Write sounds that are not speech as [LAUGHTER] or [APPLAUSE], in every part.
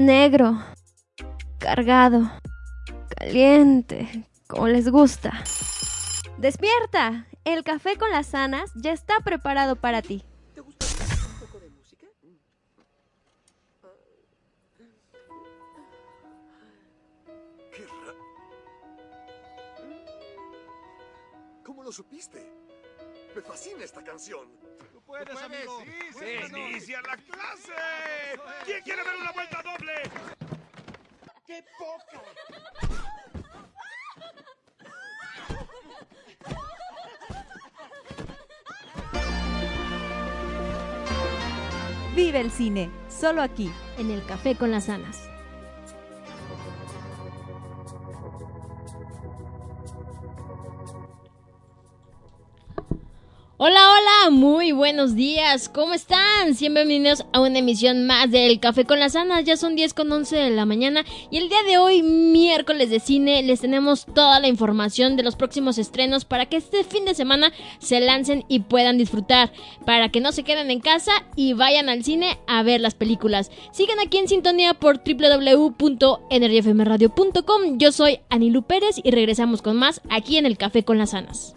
negro, cargado, caliente, como les gusta. Despierta, el café con las sanas ya está preparado para ti. ¿Te gusta un poco de música? ¿Cómo lo supiste? Me fascina esta canción. Tú puedes, amigo. ¡Se inicia la clase! ¿Quién quiere ver una vuelta doble? ¡Qué poca! Vive el cine, solo aquí. En el café con las sanas. Hola, hola, muy buenos días, ¿cómo están? Bienvenidos a una emisión más del Café con las Sanas, ya son 10 con 11 de la mañana y el día de hoy, miércoles de cine, les tenemos toda la información de los próximos estrenos para que este fin de semana se lancen y puedan disfrutar, para que no se queden en casa y vayan al cine a ver las películas. Sigan aquí en sintonía por www.energyfmradio.com, yo soy Anilu Pérez y regresamos con más aquí en el Café con las Sanas.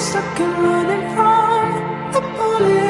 Stuck and running from the bullets?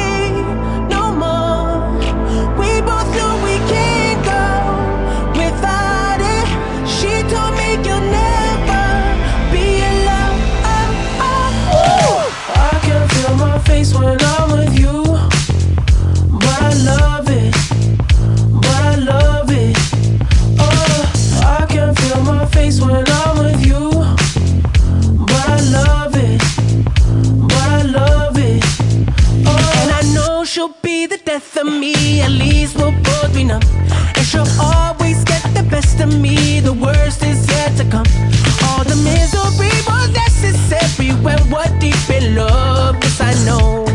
when I'm with you, but I love it, but I love it. Oh, I can feel my face when I'm with you, but I love it, but I love it. Oh, and I know she'll be the death of me. At least we'll both be numb. And she'll always get the best of me. The worst is yet to come. All the misery was necessary when we're deep in love love, cause I know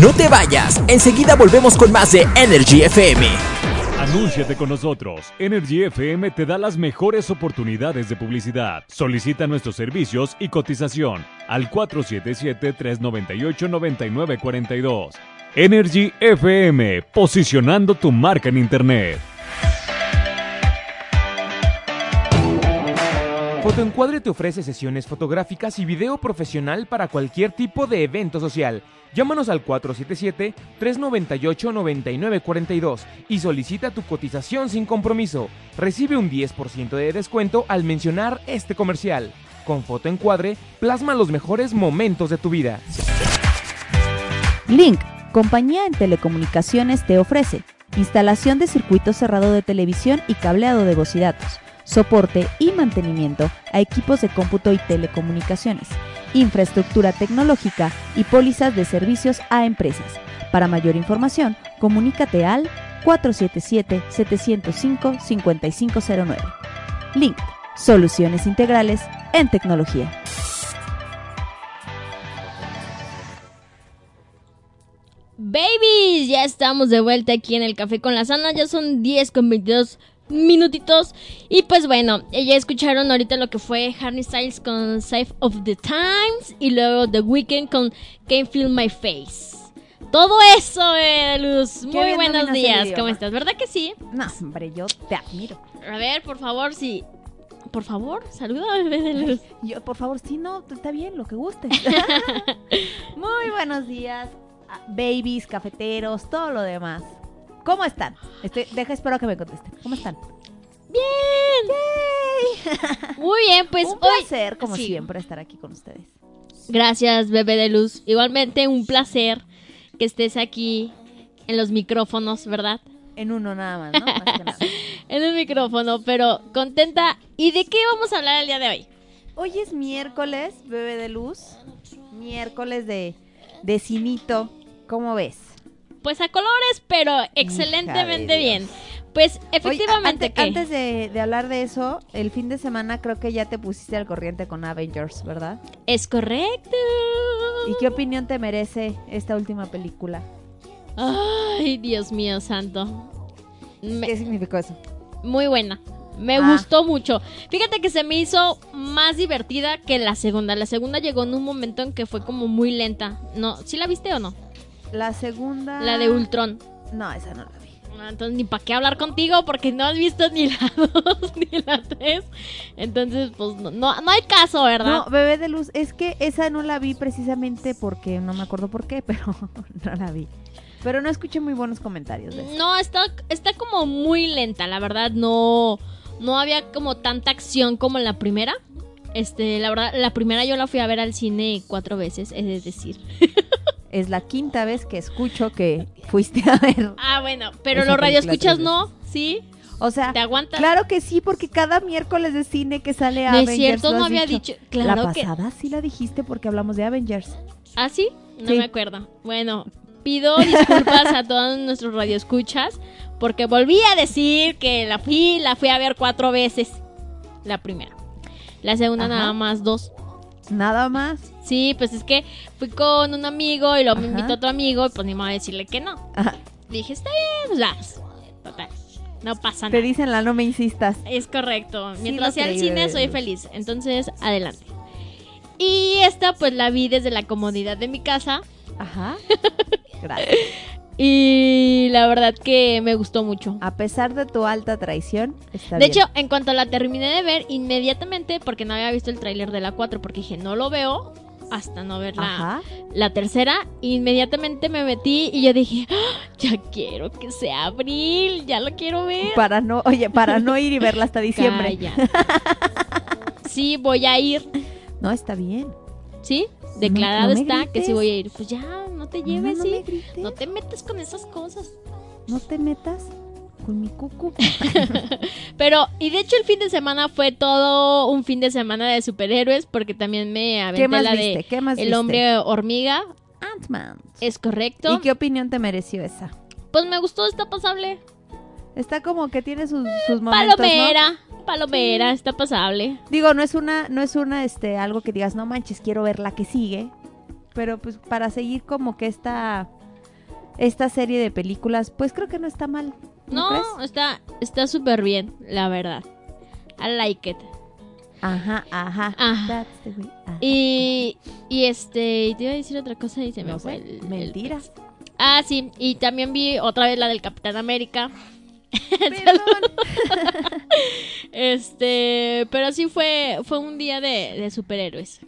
No te vayas, enseguida volvemos con más de Energy FM. Anúnciate con nosotros. Energy FM te da las mejores oportunidades de publicidad. Solicita nuestros servicios y cotización al 477-398-9942. Energy FM, posicionando tu marca en Internet. Fotoencuadre te ofrece sesiones fotográficas y video profesional para cualquier tipo de evento social. Llámanos al 477-398-9942 y solicita tu cotización sin compromiso. Recibe un 10% de descuento al mencionar este comercial. Con Fotoencuadre, plasma los mejores momentos de tu vida. Link, compañía en telecomunicaciones, te ofrece instalación de circuito cerrado de televisión y cableado de voz y datos, soporte y mantenimiento a equipos de cómputo y telecomunicaciones, infraestructura tecnológica y pólizas de servicios a empresas. Para mayor información, comunícate al 477-705-5509. Link, soluciones integrales en tecnología. Babies, ya estamos de vuelta aquí en el Café con la Sana. Ya son 10 con 22 minutitos. Y pues bueno, ya escucharon ahorita lo que fue Harry Styles con Save of the Times. Y luego The Weeknd con Can't Feel My Face. Todo eso, eh, Luz. Qué Muy buenos días. ¿Cómo estás? ¿Verdad que sí? No, hombre, yo te admiro. A ver, por favor, si por favor, saluda a bebé de [LAUGHS] luz. Yo, por favor, sí, no, está bien, lo que guste. [LAUGHS] Muy buenos días, a- babies, cafeteros, todo lo demás. ¿Cómo están? Estoy, deja, espero que me contesten. ¿Cómo están? Bien. [LAUGHS] Muy bien, pues Un hoy. placer, como sí. siempre, estar aquí con ustedes. Gracias, bebé de luz. Igualmente, un placer que estés aquí en los micrófonos, ¿verdad? En uno nada más, ¿no? Más que nada. [LAUGHS] En el micrófono, pero contenta. ¿Y de qué vamos a hablar el día de hoy? Hoy es miércoles, bebé de luz. Miércoles de, de cinito. ¿Cómo ves? Pues a colores, pero excelentemente bien. Pues efectivamente antes de, de hablar de eso, el fin de semana creo que ya te pusiste al corriente con Avengers, ¿verdad? es correcto. ¿Y qué opinión te merece esta última película? Ay, Dios mío, santo. Me- ¿Qué significó eso? muy buena. Me Ah. gustó mucho. Fíjate que se me hizo más divertida que la segunda. La segunda llegó en un momento en que fue como muy lenta. No, ¿sí la viste o no? La segunda... La de Ultron. No, esa no la vi. Ah, Entonces ni para qué hablar contigo porque no has visto ni la [LAUGHS] 2 ni la 3. Entonces, pues no, no, no hay caso, ¿verdad? No, Bebé de Luz, es que esa no la vi precisamente porque no me acuerdo por qué, [LAUGHS] pero no la vi. Pero no escuché muy buenos comentarios de eso. No, está, está como muy lenta, la verdad, no, no había como tanta acción como en la primera. Este, la verdad, la primera yo la fui a ver al cine cuatro veces, es decir. [LAUGHS] Es la quinta vez que escucho que fuiste a ver. Ah, bueno, pero los radioescuchas no, ¿sí? O sea, ¿Te aguantas? claro que sí, porque cada miércoles de cine que sale No es Avengers. cierto, no había dicho. Claro la que. pasada sí la dijiste porque hablamos de Avengers. ¿Ah, sí? No Sí. me acuerdo. Bueno, pido disculpas a todos nuestros radioescuchas porque volví a decir que la fui, la fui a ver cuatro veces. La primera. La segunda Ajá. nada más dos. Nada más. Sí, pues es que fui con un amigo y luego me Ajá. invitó otro amigo y pues ni modo de decirle que no. Ajá. Dije, está bien, pues vamos. Total. No pasa Te nada. dicen la no me insistas. Es correcto. Sí Mientras sea el cine, soy feliz. Entonces, adelante. Y esta, pues la vi desde la comodidad de mi casa. Ajá. [LAUGHS] Gracias. Y la verdad que me gustó mucho. A pesar de tu alta traición, está De bien. hecho, en cuanto la terminé de ver, inmediatamente, porque no había visto el tráiler de la 4, porque dije, no lo veo hasta no ver la, la tercera, inmediatamente me metí y yo dije, "Ah, ya quiero que sea abril, ya lo quiero ver. Para no, oye, para no ir y verla hasta [LAUGHS] diciembre. Sí, voy a ir. No, está bien. ¿Sí? Declarado no está que sí voy a ir. Pues ya, no te lleves, no, no sí. me grites. No te metas con esas cosas. No te metas con mi cucu. [LAUGHS] Pero, y de hecho el fin de semana fue todo un fin de semana de superhéroes, porque también me aventé ¿Qué más la viste? de ¿Qué más El viste? hombre hormiga. Ant-Man. Es correcto. ¿Y qué opinión te mereció esa? Pues me gustó, está pasable. Está como que tiene sus, sus momentos, ¿no? Palomera, está pasable. Digo, no es una, no es una, este, algo que digas, no manches, quiero ver la que sigue. Pero pues para seguir como que esta, esta serie de películas, pues creo que no está mal. ¿No, No, crees? está está súper bien, la verdad. I like it. Ajá, ajá. Ah. That's the way, ajá. Y, y este, y te iba a decir otra cosa y se me No fue el- mentiras. Ah, sí, y también vi otra vez la del Capitán América. [LAUGHS] Perdón. [LAUGHS] Este, pero sí fue fue un día de, de superhéroes.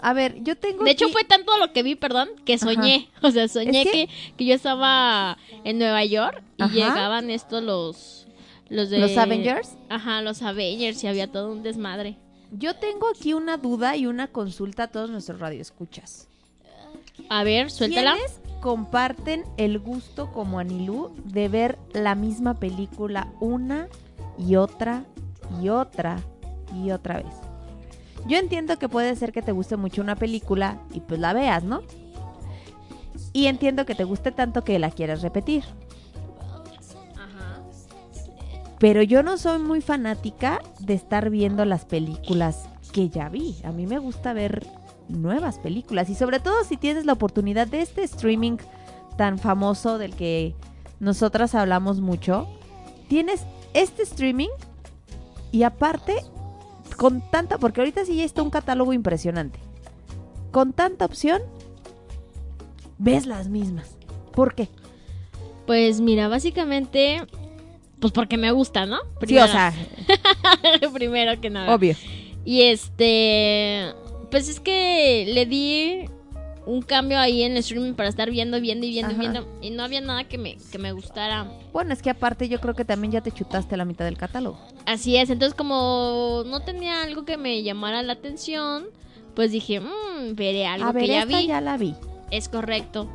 A ver, yo tengo De hecho fue tanto lo que vi, perdón, que soñé. O sea, soñé Es que... que- Que, yo estaba en Nueva York y Ajá. llegaban estos los los de ¿Los Avengers? Ajá, los Avengers y había todo un desmadre. Yo tengo aquí una duda y una consulta a todos nuestros radioescuchas. A ver, suéltala. ¿Quiénes comparten el gusto como Anilú de ver la misma película una y otra y otra y otra vez? Yo entiendo que puede ser que te guste mucho una película y pues la veas, ¿no? Y entiendo que te guste tanto que la quieras repetir. Pero yo no soy muy fanática de estar viendo las películas que ya vi. A mí me gusta ver nuevas películas y sobre todo si tienes la oportunidad de este streaming tan famoso del que nosotras hablamos mucho. Tienes este streaming y aparte con tanta, porque ahorita sí ya está un catálogo impresionante. Con tanta opción, ves las mismas. ¿Por qué? Pues mira, básicamente Pues porque me gusta, ¿no? Sí, Primero. o sea, [LAUGHS] Primero que nada. obvio. Y este. Pues es que le di un cambio ahí en el streaming para estar viendo, viendo y viendo y viendo. Y no había nada que me, que me gustara. Bueno, es que aparte yo creo que también ya te chutaste la mitad del catálogo. Así es. Entonces, como no tenía algo que me llamara la atención, pues dije, mmm, veré algo A ver, que ya esta vi. ya la vi. Es correcto.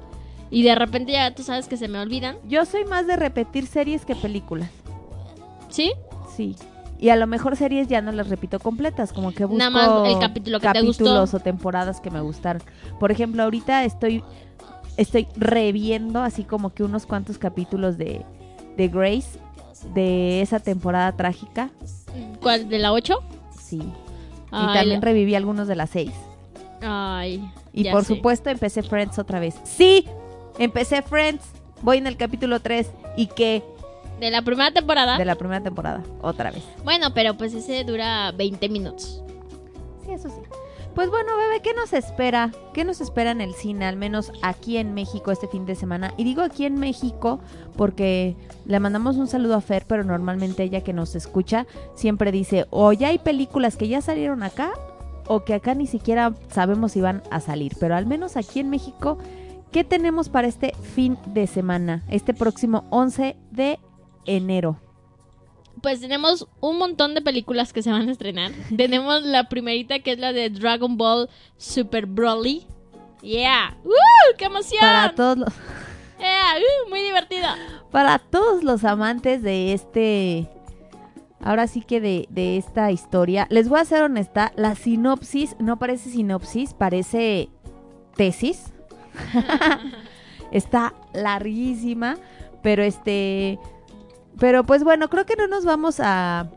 Y de repente ya tú sabes que se me olvidan. Yo soy más de repetir series que películas. ¿Sí? Sí. Y a lo mejor series ya no las repito completas, como que busco Nada más el capítulo que te gustó. capítulos o temporadas que me gustaron. Por ejemplo, ahorita estoy estoy reviendo así como que unos cuantos capítulos de, de Grace de esa temporada trágica. ¿Cuál? ¿De la 8? Sí. y también la- reviví algunos de las 6. Ay. Y ya por sé. supuesto empecé Friends otra vez. Sí, empecé Friends. Voy en el capítulo 3 y que De la primera temporada. de la primera temporada, otra vez. Bueno, pero pues ese dura 20 minutos. Sí, eso sí. Pues bueno, bebé, ¿qué nos espera? ¿Qué nos espera en el cine, al menos aquí en México este fin de semana? Y digo aquí en México porque le mandamos un saludo a Fer, pero normalmente ella que nos escucha siempre dice, o ya hay películas que ya salieron acá, o que acá ni siquiera sabemos si van a salir. Pero al menos aquí en México, ¿qué tenemos para este fin de semana? Este próximo 11 de enero. Pues tenemos un montón de películas que se van a estrenar. [LAUGHS] tenemos la primerita que es la de Dragon Ball Super Broly. Yeah. ¡Uh! ¡Qué emoción! Para todos los... Yeah, ¡uh! Muy divertida. para todos los amantes de este. Ahora sí que de, de esta historia. Les voy a ser honesta. La sinopsis no parece sinopsis, parece tesis. [LAUGHS] [LAUGHS] Está larguísima. Pero este. Pero pues bueno, creo que no nos vamos a.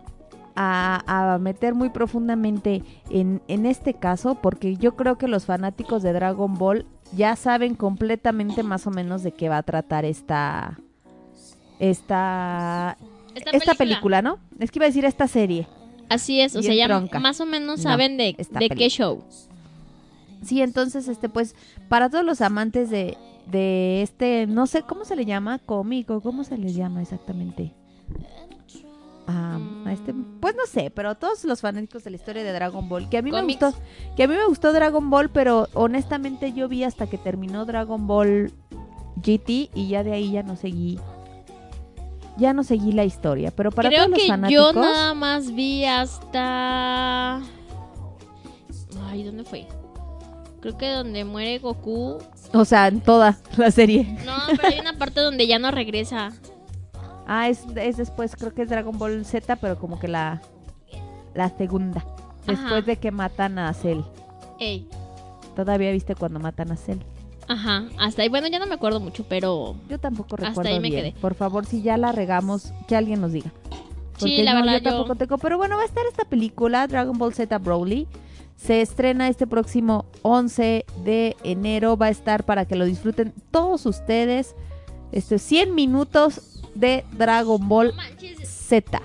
A, a meter muy profundamente en, en este caso porque yo creo que los fanáticos de Dragon Ball ya saben completamente más o menos de qué va a tratar esta esta Esta, esta película, ¿no? Es que iba a decir esta serie. Así es, o sea, ya tronca. más o menos No, saben de, de qué show. Sí, entonces este pues para todos los amantes de de este no sé cómo se le llama cómico, cómo se les llama exactamente. Ah, a este, pues no sé, pero todos los fanáticos de la historia de Dragon Ball, que a mí me gustó, que a mí me gustó Dragon Ball, pero honestamente yo vi hasta que terminó Dragon Ball GT y ya de ahí ya no seguí ya no seguí la historia, pero para Creo todos los fanáticos yo nada más vi hasta. Ay, ¿dónde fue? Creo que donde muere Goku. o sea, en toda la serie. No, pero hay una parte donde ya no regresa. Ah, es, es después, creo que es Dragon Ball Z, pero como que la, la segunda. Después Ajá. de que matan a Cell. Ey. Todavía viste cuando matan a Cell. Ajá, hasta ahí. Bueno, ya no me acuerdo mucho, pero. Yo tampoco Hasta recuerdo ahí me bien. quedé. Por favor, si ya la regamos, que alguien nos diga. Sí, la no, verdad, yo tampoco yo- tengo. Pero bueno, va a estar esta película, Dragon Ball Z Broly. Se estrena este próximo 11 de enero. Va a estar para que lo disfruten todos ustedes. Este, 100 minutos de Dragon Ball Z.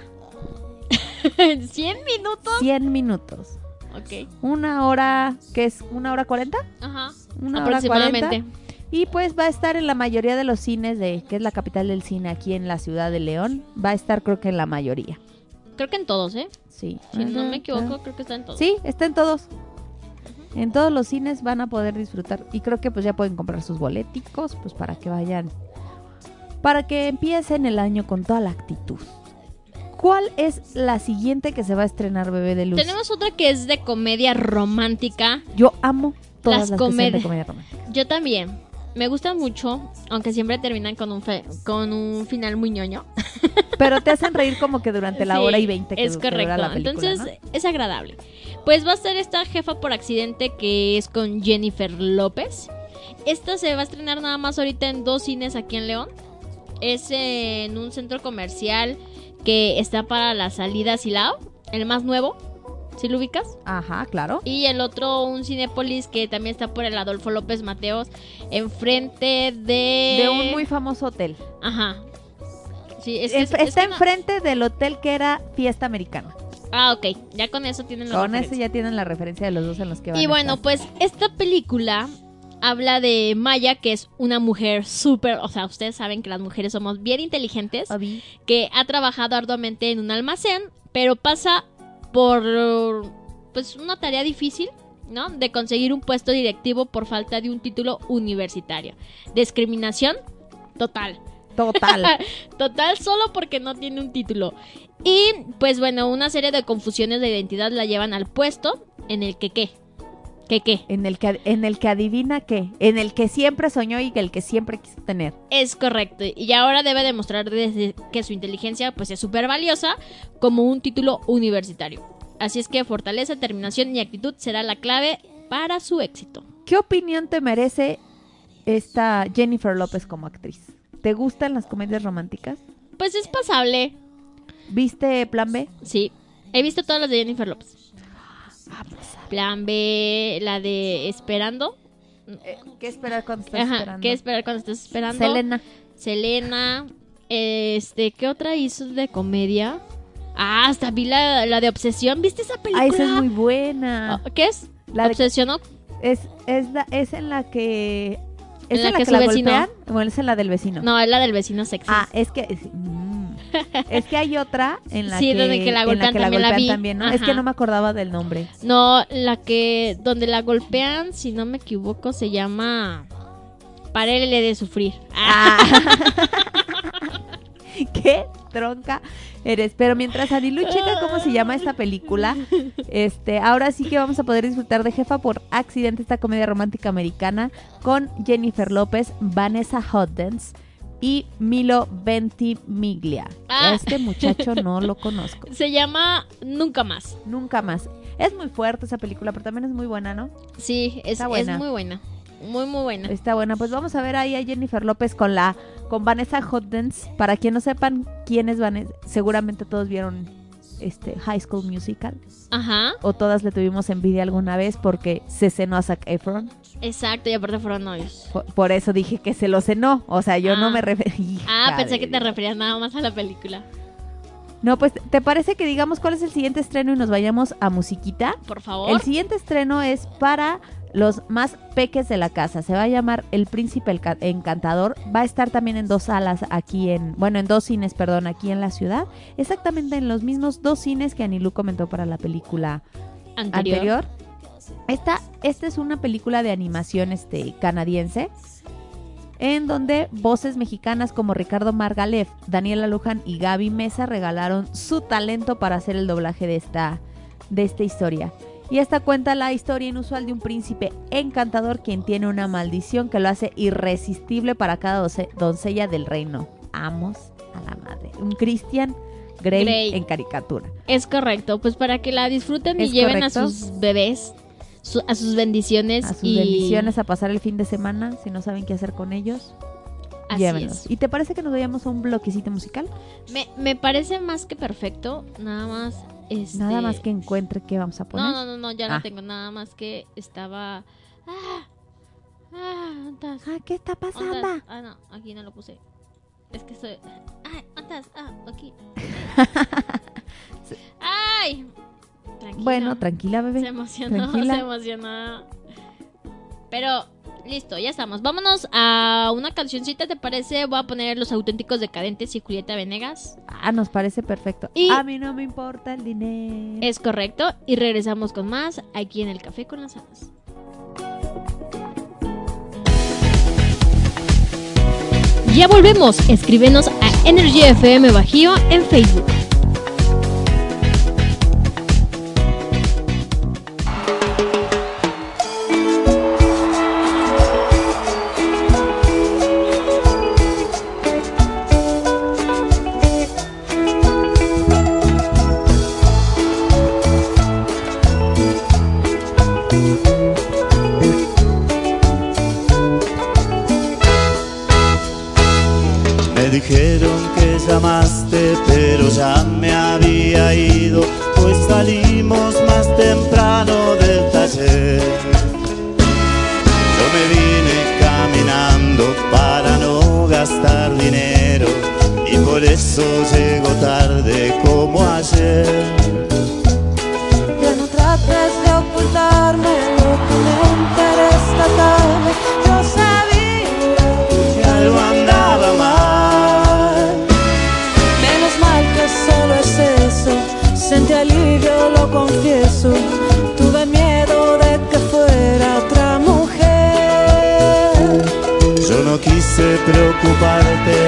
[LAUGHS] 100 minutos. 100 minutos. Ok. Una hora, ¿qué es? ¿Una hora cuarenta? Ajá. Una hora Aproximadamente. cuarenta. Y pues va a estar en la mayoría de los cines de, que es la capital del cine aquí en la ciudad de León. Va a estar creo que en la mayoría. Creo que en todos, ¿eh? Sí. Si no me equivoco, creo que está en todos. Sí, está en todos. En todos los cines van a poder disfrutar. Y creo que pues ya pueden comprar sus boleticos, pues para que vayan. Para que empiecen el año con toda la actitud. ¿Cuál es la siguiente que se va a estrenar, bebé de luz? Tenemos otra que es de comedia romántica. Yo amo todas Las las, de comedi- comedia romántica. Yo también. Me gustan mucho, aunque siempre terminan con un, fe- con un final muy ñoño. [LAUGHS] Pero te hacen reír como que durante la Sí, hora y veinte que, es correcto. la película, Entonces ¿no? es agradable. Pues va a ser esta jefa por accidente que es con Jennifer López. Esta se va a estrenar nada más ahorita en dos cines aquí en León. Es en un centro comercial que está para la salida Silao, el más nuevo. ¿Sí lo ubicas? Ajá, claro. Y el otro, un Cinépolis que también está por el Adolfo López Mateos, enfrente de... De un muy famoso hotel. Ajá. Sí, es es- está enfrente del hotel que era Fiesta Americana. Ah, ok. Ya con eso tienen la Con referencia. eso ya tienen la referencia de los dos en los que van Y a bueno, estar. pues esta película habla de Maya, que es una mujer súper, o sea, ustedes saben que las mujeres somos bien inteligentes, que ha trabajado arduamente en un almacén, pero pasa por pues una tarea difícil, ¿no? De conseguir un puesto directivo por falta de un título universitario. Discriminación total. Total. [LAUGHS] Total, solo porque no tiene un título. Y pues bueno, una serie de confusiones de identidad la llevan al puesto en el que qué. ¿Qué qué? En el que, en el que adivina qué. En el que siempre soñó y el que siempre quiso tener. Es correcto. Y ahora debe demostrar desde que su inteligencia pues es súper valiosa como un título universitario. Así es que fortaleza, determinación y actitud será la clave para su éxito. ¿Qué opinión te merece esta Jennifer López como actriz? ¿Te gustan las comedias románticas? Pues es pasable. ¿Viste Plan B? Sí. He visto todas las de Jennifer López. Plan B, la de Esperando. Eh, ¿Qué esperar cuando estás esperando? ¿Qué esperar cuando estás esperando? Selena. Selena. Este, ¿qué otra hizo de comedia? Ah, hasta vi la, la de Obsesión. ¿Viste esa película? Ah, esa es muy buena. Oh, ¿Qué es? La ¿Obsesionó? Es, es, la, es en la que... ¿Es En la que que, la golpean? ¿O es en la del vecino? No, es la del vecino sexy. Ah, es que... es- mm. [LAUGHS] Es que hay otra en la Sí, que... donde que la golpean que también la golpean también, ¿no? Es que no me acordaba del nombre. No, la que donde la golpean, si no me equivoco, se llama Párele de sufrir. Ah. [LAUGHS] qué tronca eres. Pero mientras Anilu checa cómo se llama esta película, este, ahora sí que vamos a poder disfrutar de Jefa por accidente esta comedia romántica americana con Jennifer López, Vanessa Hudgens y Milo Ventimiglia. Ah. Este muchacho no lo conozco. [LAUGHS] Se llama Nunca más. Nunca más. Es muy fuerte esa película, pero también es muy buena, ¿no? Sí, es, Está buena. es muy buena. Muy, muy buena. Está buena. Pues vamos a ver ahí a Jennifer López con la con Vanessa Hudgens. Para quien no sepan quién es Vanessa, seguramente todos vieron este High School Musical Ajá, o todas le tuvimos envidia alguna vez porque se cenó a Zac Efron. exacto, y aparte fueron novios. Por, por eso dije que se lo cenó. O sea, yo no Ah. me referí. [LAUGHS] Ah, pensé que te referías nada más a la película. No, pues, ¿te parece que digamos cuál es el siguiente estreno y nos vayamos a musiquita? Por favor. El siguiente estreno es para los más peques de la casa. Se va a llamar El Príncipe Encantador. Va a estar también en dos salas aquí en, bueno, en dos cines, perdón, aquí en la ciudad. Exactamente en los mismos dos cines que Anilú comentó para la película Anterior. anterior. Esta, esta es una película de animación este, canadiense en donde voces mexicanas como Ricardo Margalef, Daniela Luján y Gaby Mesa regalaron su talento para hacer el doblaje de esta, de esta historia. Y esta cuenta la historia inusual de un príncipe encantador quien tiene una maldición que lo hace irresistible para cada doce- doncella del reino. Amos a la madre. Un Christian Grey, Grey. en caricatura. Es correcto, pues para que la disfruten y lleven correcto. a sus bebés, su- a sus bendiciones. A sus y... bendiciones a pasar el fin de semana, si no saben qué hacer con ellos. Así llévenlos. es. ¿Y te parece que nos vayamos a un bloquecito musical? Me, me parece más que perfecto, nada más. Este... Nada más que encuentre qué vamos a poner. No, no, no, no, ya Ah. no tengo nada más que estaba. Ah, ah. Ah, ¿qué está ¿Dónde pasando? Ah, no, aquí no lo puse. Es que estoy. Ah, ¿dónde estás? Ah, aquí. [LAUGHS] ¡Ay! Tranquila. Bueno, tranquila, bebé. Se emocionó, [LAUGHS] Tranquila. se emocionó. Pero, listo, ya estamos. Vámonos a una cancioncita, ¿te parece? Voy a poner Los Auténticos Decadentes y Julieta Venegas. Ah, nos parece perfecto. Y- A mí no me importa el dinero. Es correcto. Y regresamos con más aquí en el Café con las Hadas. Ya volvemos. Escríbenos a Energy FM Bajío en Facebook. Quise preocuparte.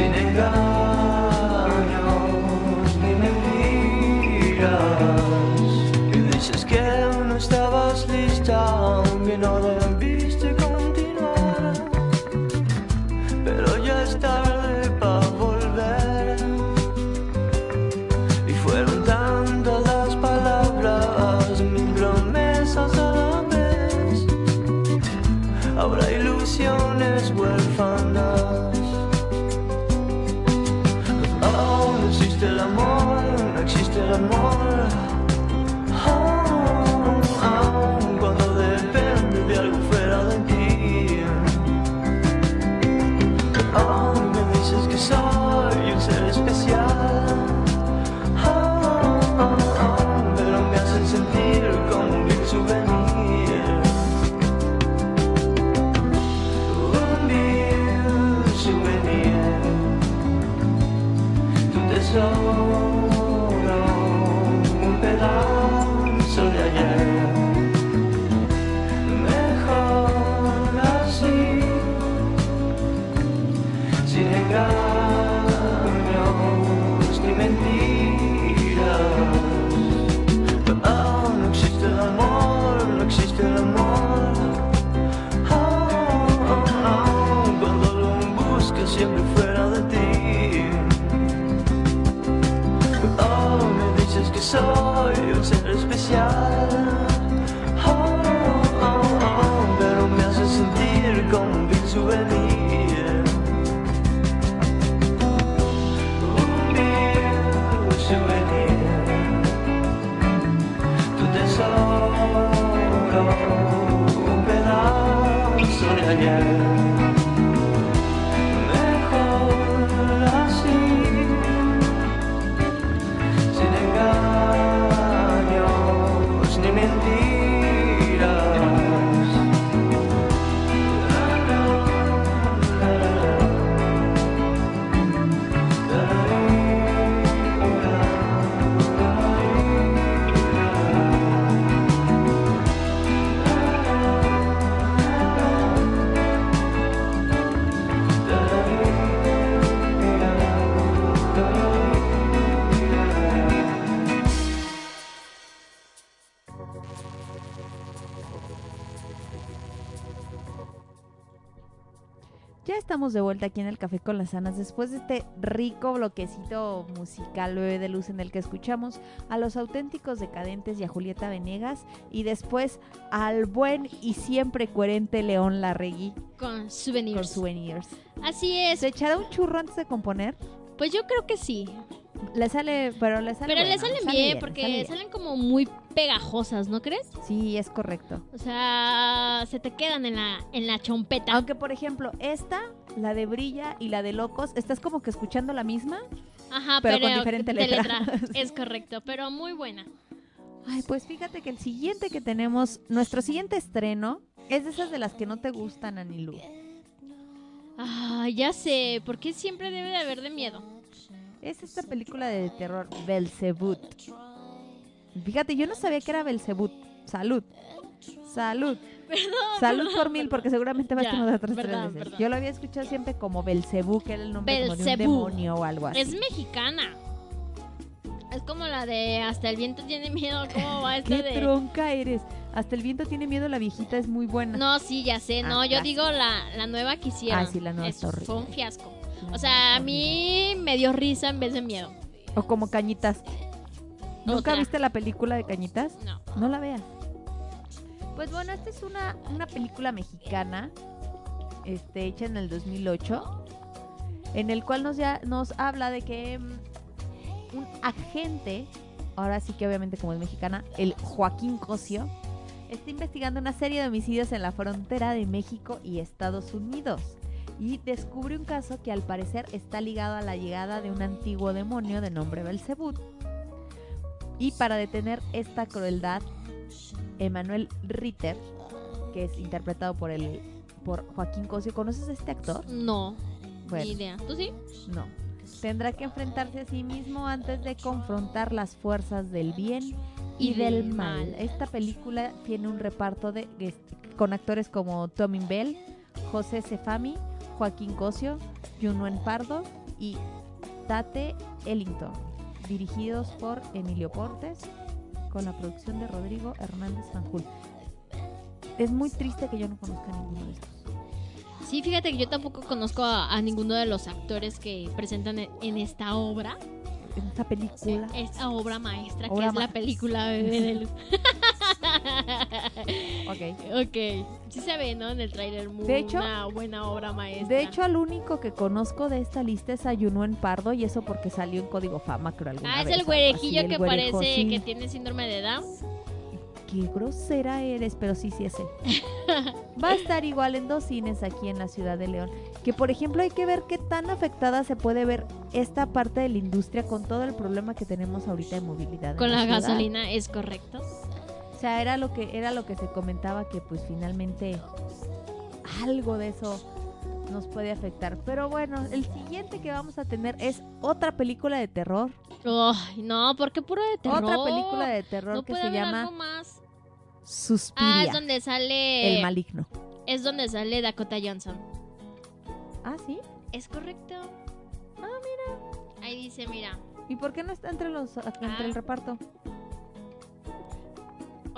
Sin engaños estamos de vuelta aquí en el Café con las Anas después de este rico bloquecito musical bebé de luz en el que escuchamos a los auténticos decadentes y a Julieta Venegas y después al buen y siempre coherente León Larregui Con souvenirs. con Souvenirs. Así es. ¿Se echará un churro antes de componer? Pues yo creo que sí. Le sale, pero le sale Pero le salen sale bien, porque sale bien. salen como muy pegajosas, ¿no crees? Sí, es correcto. O sea, se te quedan en la, en la chompeta. Aunque, por ejemplo, esta, la de Brilla y la de Locos, estás como que escuchando la misma. Ajá, pero pero, con diferente letra. [LAUGHS] Es correcto, pero muy buena. Ay, pues fíjate que el siguiente que tenemos, nuestro siguiente estreno, es de esas de las que no te gustan, Anilú. Ah, ya sé, ¿por qué siempre debe de haber de miedo? Es esta película de terror, Belzebut. Fíjate, yo no sabía que era Belzebut. Salud. Salud. Perdón. Salud perdón, por mil, porque seguramente a Ya, otras tres perdón, veces. perdón. Yo lo había escuchado siempre como Belcebú, que era el nombre como de un demonio o algo así. Es mexicana. Es como la de Hasta el viento tiene miedo. ¿Cómo va esta ¡Qué de.? tronca eres! Hasta el viento tiene miedo, la viejita es muy buena. No, sí, ya sé. No, Ah, yo digo la, la nueva que hicieron. Ah, sí, la nueva Es-. Fue un fiasco. O sea, a mí me dio risa en vez de miedo. O como Cañitas. ¿Nunca Otra. viste la película de Cañitas? No. No la veas. Pues bueno, esta es una, una película mexicana, este, hecha en el 2008, en el cual nos, ya, nos habla de que mm, un agente, ahora sí que obviamente como es mexicana, el Joaquín Cosio, está investigando una serie de homicidios en la frontera de México y Estados Unidos. Y descubre un caso que al parecer está ligado a la llegada de un antiguo demonio de nombre Belzebut. Y para detener esta crueldad, Emanuel Ritter, que es interpretado por el por Joaquín Cosio, ¿conoces a este actor? No. Bueno. Ni idea. ¿Tú sí? No. Tendrá que enfrentarse a sí mismo antes de confrontar las fuerzas del bien y, Y del mal. Esta película tiene un reparto de con actores como Tommy Bell, José Cefami, Joaquín Cosio, Junuen Pardo y Tate Ellington, dirigidos por Emilio Portes, con la producción de Rodrigo Hernández Fanjul. Es muy triste que yo no conozca a ninguno de estos. Sí, fíjate que yo tampoco conozco a, a ninguno de los actores que presentan en, en esta obra. En esta película. Esta obra maestra Obra que es ma- la película Bebé de Luz. [LAUGHS] Ok. ok. Sí se ve, ¿no? En el tráiler muy De hecho- una buena obra maestra. De hecho, al único que conozco de esta lista es a Junuen Pardo y eso porque salió en Código Fama, creo alguna Ah, es el güerejillo que güerejo, parece sí. que tiene síndrome de Down. Qué grosera eres, pero sí, sí es él. [LAUGHS] Va a estar igual en dos cines aquí en la ciudad de León. Que por ejemplo hay que ver qué tan afectada se puede ver esta parte de la industria con todo el problema que tenemos ahorita de movilidad. en Con la gasolina, es correcto. O sea, era lo que era lo que se comentaba que pues finalmente algo de eso nos puede afectar. Pero bueno, el siguiente que vamos a tener es otra película de terror. Ay, no, porque puro de terror. Otra película de terror no que puede se haber llama algo más. Suspiria. Ah, es donde sale. El maligno. Es donde sale Dakota Johnson. Ah, ¿sí? Es correcto. Ah, mira. Ahí dice, mira. ¿Y por qué no está entre los entre Ah. el reparto?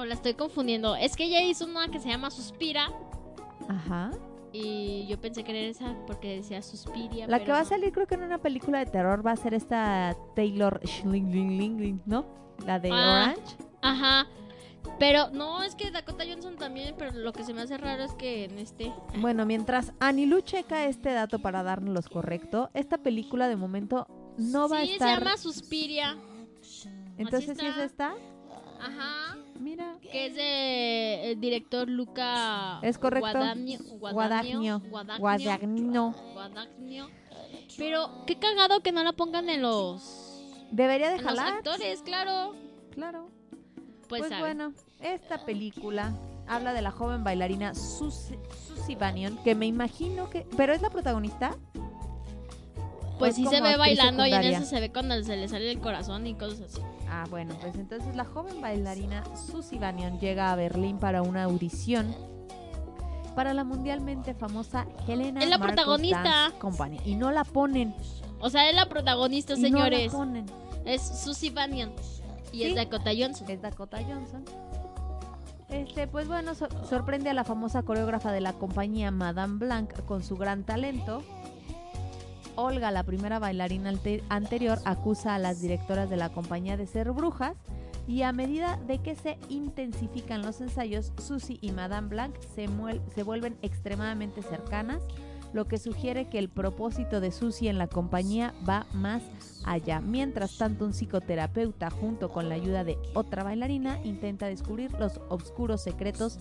O la estoy confundiendo. Es que ella hizo una que se llama Suspira. Ajá. Y yo pensé que era esa porque decía Suspiria. La que va a salir creo que en una película de terror va a ser esta Taylor ¿no? La de Ah. Orange. Ajá. Pero no, es que Dakota Johnson también, pero lo que se me hace raro es que en este... Bueno, mientras Anilu checa este dato para darnos los correcto, esta película de momento no va a sí, estar. se llama Suspiria. Entonces, ¿sí es esta? Ajá. Mira. Que es de el director Luca Es correcto. Guadagnino. Guadagnino. Pero qué cagado que no la pongan en los, Debería de en los jalar. actores, claro. Claro. Pues, Pues, bueno, esta película habla de la joven bailarina Susie, Susie Bannion, que me imagino que. ¿Pero es la protagonista? Pues es sí se ve bailando y en eso se ve cuando se le sale el corazón y cosas así. Ah, bueno, pues entonces la joven bailarina Susie Bannion llega a Berlín para una audición para la mundialmente famosa Helena Es la Marcos protagonista. Dance Company. Y no la ponen. O sea, es la protagonista, y no la señores. ponen. es Susie Bannion. Y Sí. es Dakota Johnson. Es Dakota Johnson. Este, pues bueno, sor- sorprende a la famosa coreógrafa de la compañía Madame Blanc con su gran talento. Olga, la primera bailarina ante- anterior, acusa a las directoras de la compañía de ser brujas y a medida de que se intensifican los ensayos, Susie y Madame Blanc se, se vuelven extremadamente cercanas, lo que sugiere que el propósito de Susie en la compañía va más allá. Mientras tanto, un psicoterapeuta, junto con la ayuda de otra bailarina, intenta descubrir los oscuros secretos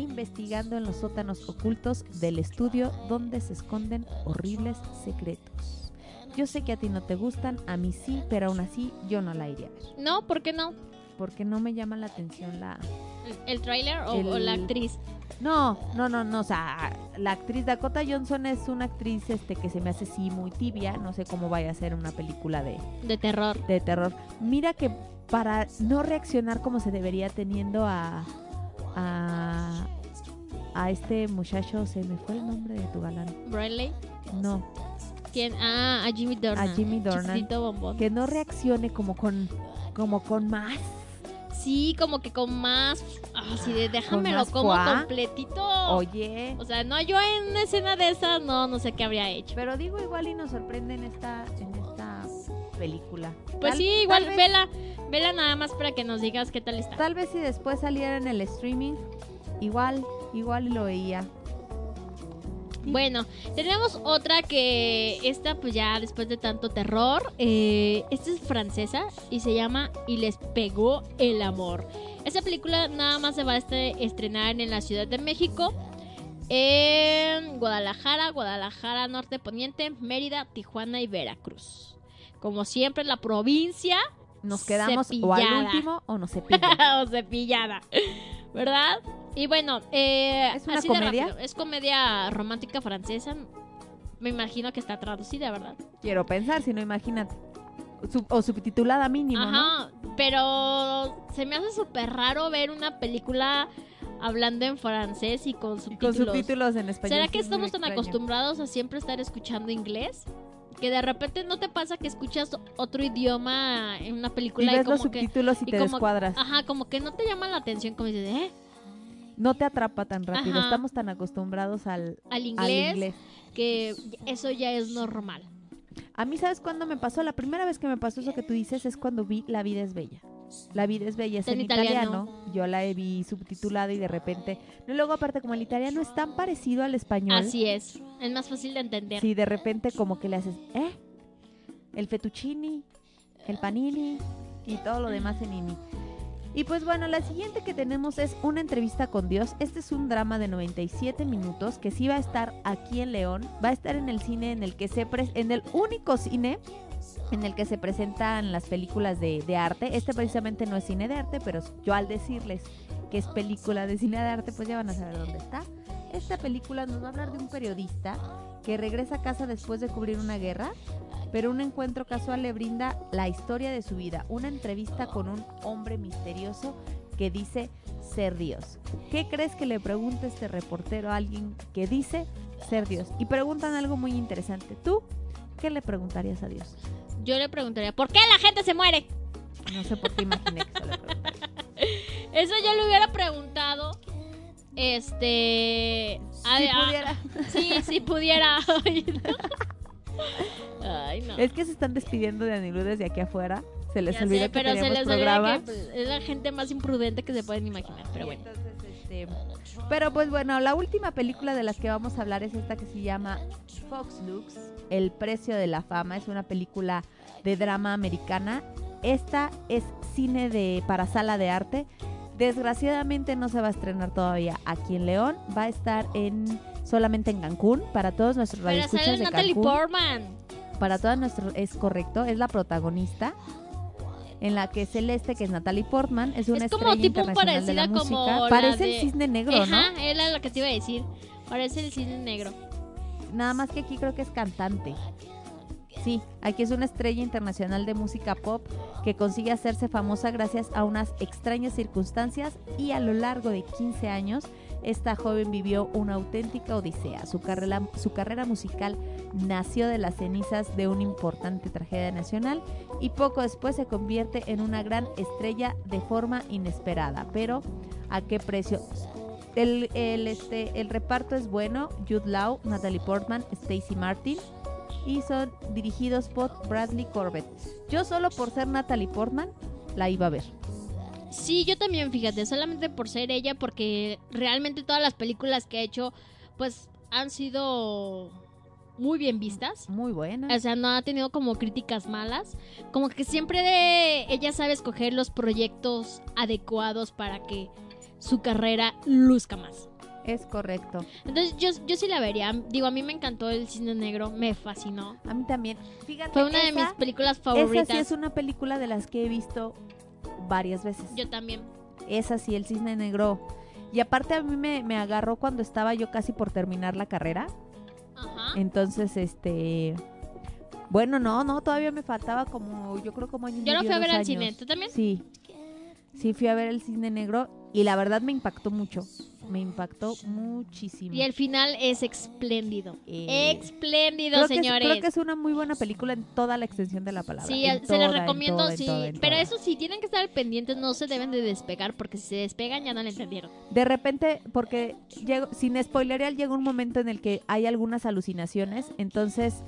investigando en los sótanos ocultos del estudio donde se esconden horribles secretos. Yo sé que a ti no te gustan, a mí sí, pero aún así yo no la iría a ver. No, ¿por qué no? Porque no me llama la atención la... ¿El, tráiler o, o la actriz? No, no, no, no, o sea, la actriz Dakota Johnson es una actriz este que se me hace sí muy tibia, no sé cómo vaya a ser una película de, De terror. de terror. Mira que para no reaccionar como se debería teniendo a a, a este muchacho, se me fue el nombre de tu galán. Bradley. No, ¿Quién? Ah, a Jimmy Dornan. a Jimmy Dornan. Que no reaccione como con como con más. Sí, como que con más. Así de déjamelo más como completito. Oye, O sea, no, yo en una escena de esas no, no sé qué habría hecho. pero digo igual y nos sorprende en esta en esta película. Pues Tal- sí, igual vez- vela, vela nada más para que nos digas qué tal está. Tal vez si después saliera en el streaming, igual, igual lo veía. Bueno, tenemos otra que esta pues ya después de tanto terror, eh, esta es francesa y se llama Y les pegó el amor. Esta película nada más se va a estrenar en la Ciudad de México, en Guadalajara, Guadalajara Norte Poniente, Mérida, Tijuana y Veracruz. Como siempre la provincia Nos quedamos o al Cepillada. último o nos cepilla. [LAUGHS] o cepillada, ¿verdad? Y bueno, eh, ¿Es una así de comedia? rápido, es comedia romántica francesa. Me imagino que está traducida, ¿verdad? Quiero pensar, si no imagínate. Sub- o subtitulada mínimo, ¿no? Ajá, pero se me hace súper raro ver una película hablando en francés y con subtítulos. con subtítulos en español. ¿Será que es estamos tan extraño. acostumbrados a siempre estar escuchando inglés? Que de repente no te pasa que escuchas otro idioma en una Y película ves los como que subtítulos y, y te como- descuadras. Ajá, como que no te llama la atención, como dices, ¿eh? No te atrapa tan rápido. Ajá. Estamos tan acostumbrados al, Al al inglés, inglés. que eso ya es normal. A mí, ¿sabes cuándo me pasó? La primera vez que me pasó eso que tú dices es cuando vi La vida es bella. La vida es bella, es Está en en italiano. italiano. Yo la vi subtitulada y de repente... No, luego aparte como el italiano es tan parecido al español. Así es, es más fácil de entender. Sí, de repente como que le haces, ¿eh? El fettuccini, el panini y todo lo demás en ini. Y pues bueno, la siguiente que tenemos es una entrevista con Dios. Este es un drama de 97 minutos que sí va a estar aquí en León. Va a estar en el cine en el que se pres- en el único cine en el que se presentan las películas de, de arte. Este precisamente no es cine de arte, pero yo al decirles que es película de cine de arte, pues ya van a saber dónde está. Esta película nos va a hablar de un periodista que regresa a casa después de cubrir una guerra, pero un encuentro casual le brinda la historia de su vida, una entrevista con un hombre misterioso que dice ser Dios. ¿Qué crees que le pregunta este reportero a alguien que dice ser Dios? Y preguntan algo muy interesante. ¿Tú qué le preguntarías a Dios? Yo le preguntaría, ¿por qué la gente se muere? No sé por qué imaginé que se le preguntaría. [LAUGHS] Eso yo le hubiera preguntado. Este. a- Si a- pudiera. Sí, si pudiera. [LAUGHS] Ay, no. Ay, no. Es que se están despidiendo de Anilú desde aquí afuera. Se les Ya olvidó sé, que pero se les programa. olvida que pues, es la gente más imprudente que se pueden imaginar. Pero bueno. Este, pero pues bueno, la última película de las que vamos a hablar es esta que se llama Fox Lux, El precio de la fama. Es una película de drama americana. Esta es cine de para sala de arte. Desgraciadamente no se va a estrenar todavía aquí en León. Va a estar en solamente en Cancún para todos nuestros Pero radioescuchas sale de Natalie Cancún. Portman. Para todos nuestros es correcto, es la protagonista. En la que Celeste, que es Natalie Portman, es una Es como estrella tipo internacional de la como. música. la Parece de- el cisne negro, ¿no? Era lo que te iba a decir. Parece el cisne negro. Nada más que aquí creo que es cantante. Sí, aquí es una estrella internacional de música pop que consigue hacerse famosa gracias a unas extrañas circunstancias y a lo largo de 15 años esta joven vivió una auténtica odisea. Su carrera, su carrera musical nació de las cenizas de una importante tragedia nacional y poco después se convierte en una gran estrella de forma inesperada. Pero, ¿a qué precio? El, el, este, el reparto es bueno, Jude Law, Natalie Portman, Stacy Martin y son dirigidos por Bradley Corbett. Yo solo por ser Natalie Portman la iba a ver. Sí, yo también, fíjate, solamente por ser ella, porque realmente todas las películas que ha hecho, pues han sido muy bien vistas. Muy buenas. O sea, no ha tenido como críticas malas. Como que siempre de ella sabe escoger los proyectos adecuados para que su carrera luzca más. Es correcto. Entonces yo, yo sí la vería. Digo, a mí me encantó el cine negro, me fascinó. A mí también. Fíjate, Fue una de esa- mis películas Esa favoritas. sí es una película de las que he visto varias veces. Yo también. Esa sí, El Cisne Negro. Y aparte a mí me, me agarró cuando estaba yo casi por terminar la carrera. Ajá. Entonces, este... Bueno, no, no, todavía me faltaba como, yo creo como año Yo lo medio, fui a ver al cine, ¿tú también? Sí. Sí, fui a ver El Cisne Negro y la verdad me impactó mucho. Me impactó muchísimo. Y el final es espléndido. Eh, espléndido, creo que es- señores. creo que es una muy buena película en toda la extensión de la palabra. Sí, En se les toda, recomiendo, toda, sí. toda, pero eso sí, tienen que estar pendientes, no se deben de despegar, porque si se despegan ya no le entendieron. De repente, porque llego- sin spoilerear, llega un momento en el que hay algunas alucinaciones. Entonces,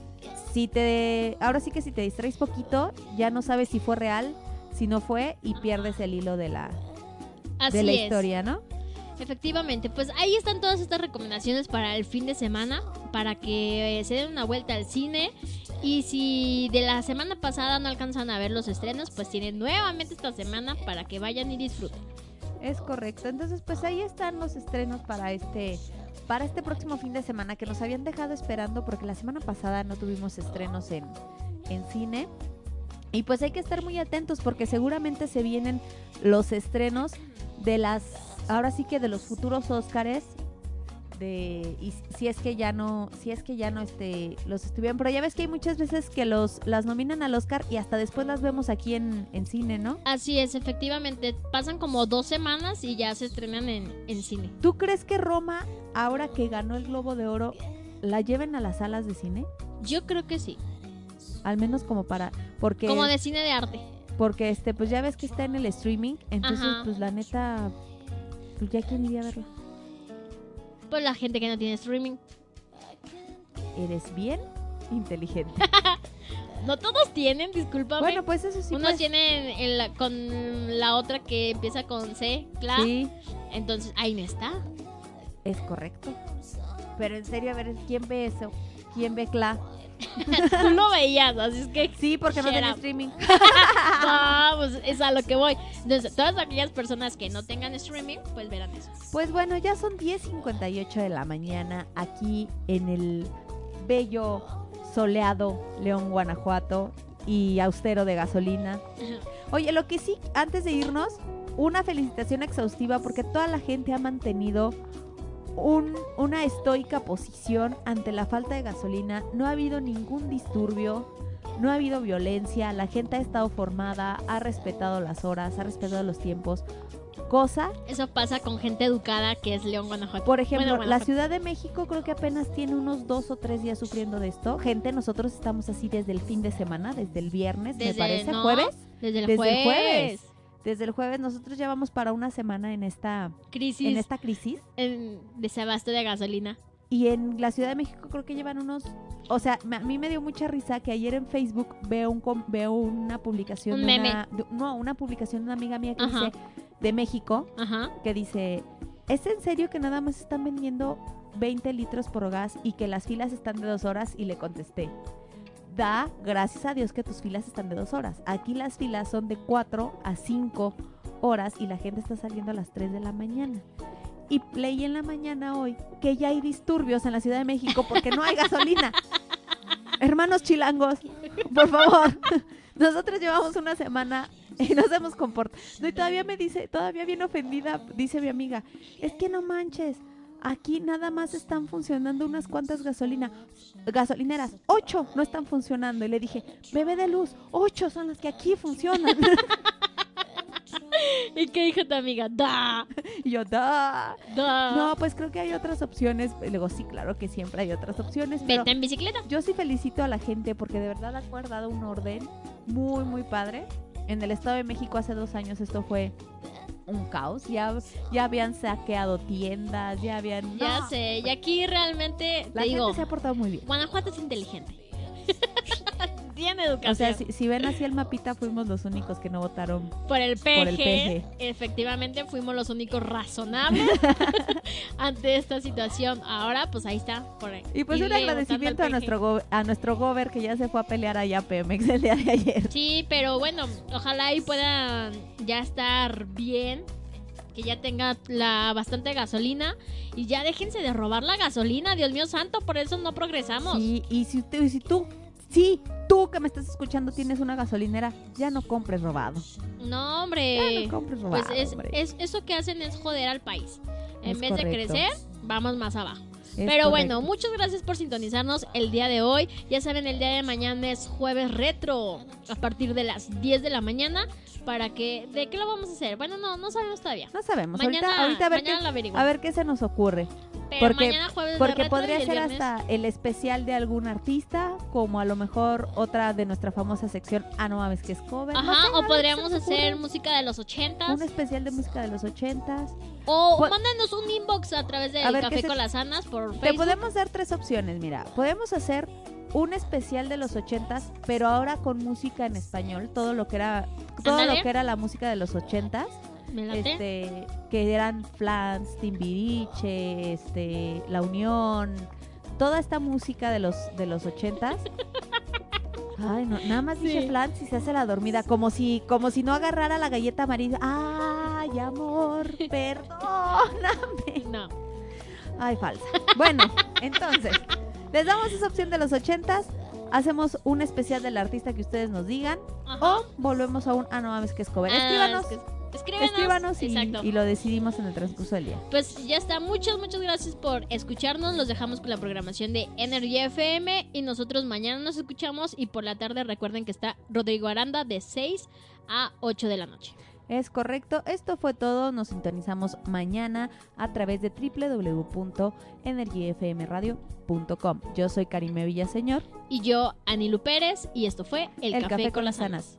si te. Ahora sí que si te distraes poquito, ya no sabes si fue real, si no fue, y pierdes el hilo de la, Así de la es. historia, ¿no? Efectivamente, pues ahí están todas estas recomendaciones para el fin de semana, para que eh, se den una vuelta al cine. Y si de la semana pasada no alcanzan a ver los estrenos, pues tienen nuevamente esta semana para que vayan y disfruten. Es correcto. Entonces, pues ahí están los estrenos para este para este próximo fin de semana que nos habían dejado esperando porque la semana pasada no tuvimos estrenos en, en cine. Y pues hay que estar muy atentos porque seguramente se vienen los estrenos de las ahora sí que de los futuros Óscares de y si es que ya no si es que ya no este los estuvieron pero ya ves que hay muchas veces que los las nominan al Oscar y hasta después las vemos aquí en, en cine, ¿no? Así es, efectivamente, pasan como dos semanas y ya se estrenan en, en cine. ¿Tú crees que Roma, ahora que ganó el Globo de Oro, la lleven a las salas de cine? Yo creo que sí, Al menos como para... Porque, como de cine de arte. Porque este, pues ya ves que está en el streaming, entonces Ajá. pues la neta, pues ya quién iría a verla. Pues la gente que no tiene streaming. Eres bien inteligente. [LAUGHS] No todos tienen, discúlpame. bueno, pues eso sí. Unos pues, tienen en la- con la otra que empieza con C, claro. Sí, Entonces, ahí no está. es correcto. Pero en serio, a ver, ¿quién ve eso? ¿Quién ve Cla? [LAUGHS] Tú lo veías, así es que. Sí, porque no tiene streaming. [LAUGHS] no, pues es a lo que voy. Entonces, todas aquellas personas que no tengan streaming, pues verán eso. Pues bueno, ya son 10.58 de la mañana aquí en el bello, soleado León, Guanajuato y austero de gasolina. [LAUGHS] Oye, lo que sí, antes de irnos, una felicitación exhaustiva porque toda la gente ha mantenido un- una estoica posición ante la falta de gasolina. No ha habido ningún disturbio, no ha habido violencia. La gente ha estado formada, ha respetado las horas, ha respetado los tiempos. Cosa, Eso pasa con gente educada que es León, Guanajuato. por ejemplo, Bueno, la. Ciudad de México creo que apenas tiene unos dos o tres días sufriendo de esto. Gente, nosotros estamos así desde el fin de semana, desde el viernes, me parece, no, jueves. Desde el Desde jueves. el jueves. Desde el jueves nosotros ya vamos para una semana en esta Crisis. en esta crisis en desabasto de gasolina. y en la Ciudad de México creo que llevan unos o sea, a mí me dio mucha risa que ayer en Facebook veo un veo una publicación Un de meme. una de- no, una publicación de una amiga mía que Ajá. dice de México Ajá. que dice, ¿es en serio que nada más están vendiendo 20 litros por gas y que las filas están de dos horas? Y le contesté, da, gracias a Dios que tus filas están de dos horas. Aquí las filas son de 4 a 5 horas y la gente está saliendo a las 3 de la mañana. Y leí en la mañana hoy que ya hay disturbios en la Ciudad de México porque no hay gasolina. [LAUGHS] Hermanos chilangos, por favor. [LAUGHS] Nosotros llevamos una semana y nos hemos comportado. No, y todavía me dice, todavía bien ofendida, dice mi amiga, es que no manches, aquí nada más están funcionando unas cuantas gasolina, gasolineras, ocho no están funcionando. Y le dije, bebé de luz, ocho son las que aquí funcionan. [LAUGHS] ¿Y qué dijo tu amiga? ¡Da! [LAUGHS] y yo, da. ¡Da! No, pues creo que hay otras opciones. Y Luego sí, claro que siempre hay otras opciones. Pero Vete en bicicleta. yo sí felicito a la gente porque de verdad ha guardado un orden muy, muy padre. En el Estado de México hace dos años esto fue un caos. Ya, ya habían saqueado tiendas, ya habían... Ya No, sé, y aquí realmente La te gente digo, se ha portado muy bien. Guanajuato es inteligente. Tiene educación. O sea, si, si ven así el mapita, fuimos los únicos que no votaron. por el PG, por el PG. efectivamente fuimos los únicos razonables [LAUGHS] ante esta situación. Ahora, pues ahí está. Por Y pues un agradecimiento a nuestro, go- a nuestro gober que ya se fue a pelear allá a Pemex el día de ayer. Sí, pero bueno, ojalá y puedan ya estar bien. Que ya tenga la bastante gasolina. Y ya déjense de robar la gasolina, Dios mío santo, por eso no progresamos. Sí, y si tú, sí, tú que me estás escuchando tienes una gasolinera, ya no compres robado. No, hombre. Ya no compres robado, pues es, hombre. es- eso que hacen es joder al país. En Es vez de crecer, vamos más abajo. Es Pero bueno, muchas gracias por sintonizarnos el día de hoy. Ya saben, el día de mañana es jueves retro a partir de las 10 de la mañana. Para que, ¿de qué lo vamos a hacer? Bueno, no, no sabemos todavía. No sabemos. Mañana- ahorita, ahorita a ver qué, a ver qué se nos ocurre. Pero porque mañana jueves de porque podría ser viernes- hasta el especial de algún artista, como a lo mejor otra de nuestra famosa sección, ah no mames que es cover. no Ajá, sé, o podríamos hacer música de los ochentas. un especial de música de los ochentas. O Pues- mándenos un inbox a través del A ver, ¿qué Café se- con las Anas por Te Facebook. podemos dar tres opciones, mira. Podemos hacer un especial de los ochentas, pero ahora con música en español, todo lo que era todo lo que era la música de los ochentas. Este, que eran Flans, Timbiriche, este, La Unión, toda esta música de los de los ochentas. [LAUGHS] Ay, no, nada más dice Sí. Flans y se hace la dormida, como si, como si no agarrara la galleta amarilla. Ay, amor, [LAUGHS] perdóname. No. Ay, falsa. Bueno, entonces, les damos esa opción de los ochentas. Hacemos un especial del artista que ustedes nos digan. O volvemos a un. Ah, no mames, que es cover. Ah, Escríbanos. es que- escríbanos. Escríbanos y, lo decidimos en el transcurso del día. Pues ya está, muchas, muchas gracias por escucharnos. Los dejamos con la programación de Energy FM y nosotros mañana nos escuchamos y por la tarde recuerden que está Rodrigo Aranda de 6 a 8 de la noche. Es correcto. Esto fue todo. Nos sintonizamos mañana a través de www.energyfmradio.com. Yo soy Karime Villaseñor. Y yo, Anilu Pérez, y esto fue El, El Café, Café con, con las las Anas.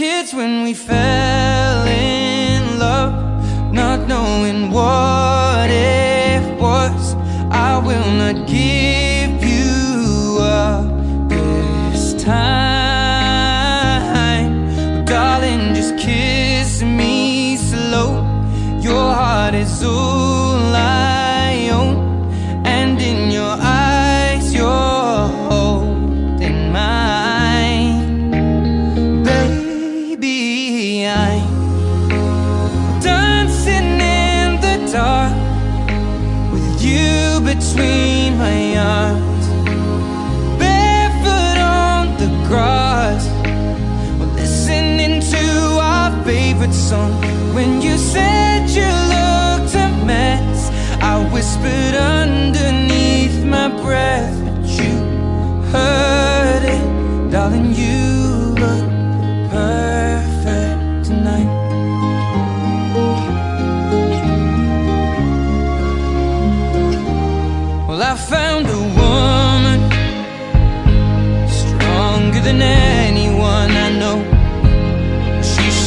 Kids when we fell in love, not knowing what it was. I will not give song. When you said you looked a mess I whispered underneath my breath.